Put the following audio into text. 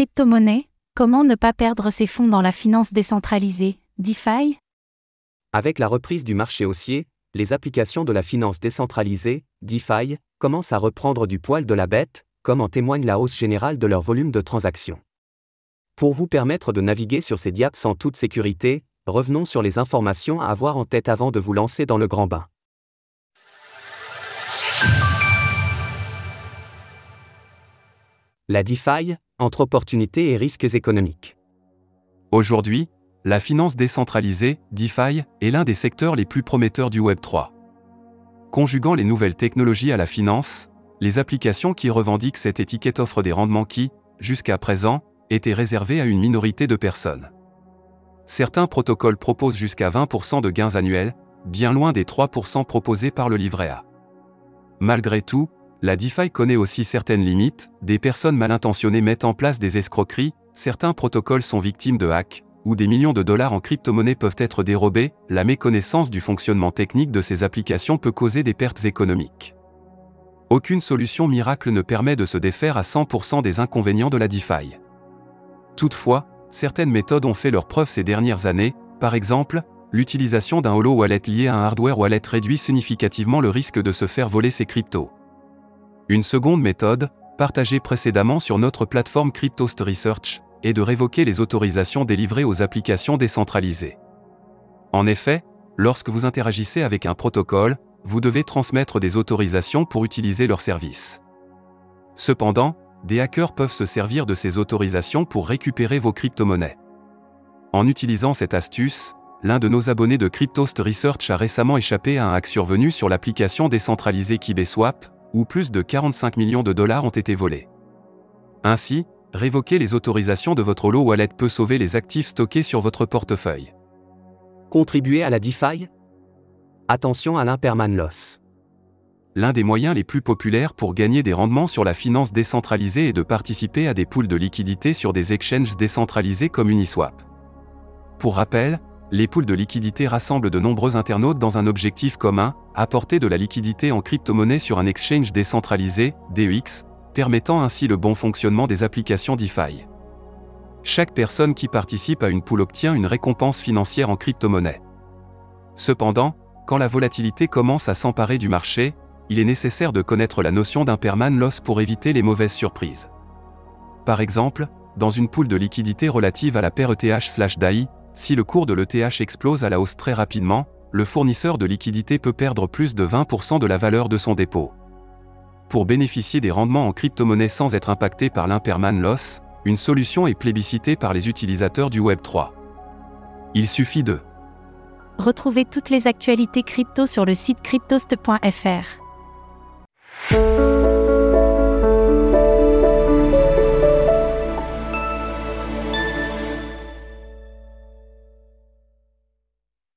Crypto-monnaie, comment ne pas perdre ses fonds dans la finance décentralisée, DeFi? Avec la reprise du marché haussier, les applications de la finance décentralisée, DeFi, commencent à reprendre du poil de la bête, comme en témoigne la hausse générale de leur volume de transactions. Pour vous permettre de naviguer sur ces diaps en toute sécurité, revenons sur les informations à avoir en tête avant de vous lancer dans le grand bain. La DeFi, entre opportunités et risques économiques. Aujourd'hui, la finance décentralisée, DeFi, est l'un des secteurs les plus prometteurs du Web3. Conjuguant les nouvelles technologies à la finance, les applications qui revendiquent cette étiquette offrent des rendements qui, jusqu'à présent, étaient réservés à une minorité de personnes. Certains protocoles proposent jusqu'à 20% de gains annuels, bien loin des 3% proposés par le livret A. Malgré tout, la DeFi connaît aussi certaines limites, des personnes mal intentionnées mettent en place des escroqueries, certains protocoles sont victimes de hacks, ou des millions de dollars en crypto-monnaie peuvent être dérobés, la méconnaissance du fonctionnement technique de ces applications peut causer des pertes économiques. Aucune solution miracle ne permet de se défaire à 100% des inconvénients de la DeFi. Toutefois, certaines méthodes ont fait leurs preuves ces dernières années, par exemple, l'utilisation d'un holo wallet lié à un hardware wallet réduit significativement le risque de se faire voler ses cryptos. Une seconde méthode, partagée précédemment sur notre plateforme Cryptost Research, est de révoquer les autorisations délivrées aux applications décentralisées. En effet, lorsque vous interagissez avec un protocole, vous devez transmettre des autorisations pour utiliser leur service. Cependant, des hackers peuvent se servir de ces autorisations pour récupérer vos crypto-monnaies. En utilisant cette astuce, l'un de nos abonnés de Cryptost Research a récemment échappé à un hack survenu sur l'application décentralisée KibeSwap, où plus de 45 millions de dollars ont été volés. Ainsi, révoquer les autorisations de votre Holo Wallet peut sauver les actifs stockés sur votre portefeuille. Contribuer à la DeFi? Attention à l'imperman loss. L'un des moyens les plus populaires pour gagner des rendements sur la finance décentralisée est de participer à des pools de liquidités sur des exchanges décentralisés comme Uniswap. Pour rappel, les pools de liquidités rassemblent de nombreux internautes dans un objectif commun, apporter de la liquidité en crypto-monnaie sur un exchange décentralisé, DEX, permettant ainsi le bon fonctionnement des applications DeFi. Chaque personne qui participe à une pool obtient une récompense financière en crypto-monnaie. Cependant, quand la volatilité commence à s'emparer du marché, il est nécessaire de connaître la notion d'un perman loss pour éviter les mauvaises surprises. Par exemple, dans une pool de liquidité relative à la paire ETH/DAI, si le cours de l'ETH explose à la hausse très rapidement, le fournisseur de liquidité peut perdre plus de 20% de la valeur de son dépôt. Pour bénéficier des rendements en crypto-monnaie sans être impacté par l'imperman loss, une solution est plébiscitée par les utilisateurs du Web3. Il suffit de Retrouvez toutes les actualités crypto sur le site cryptost.fr.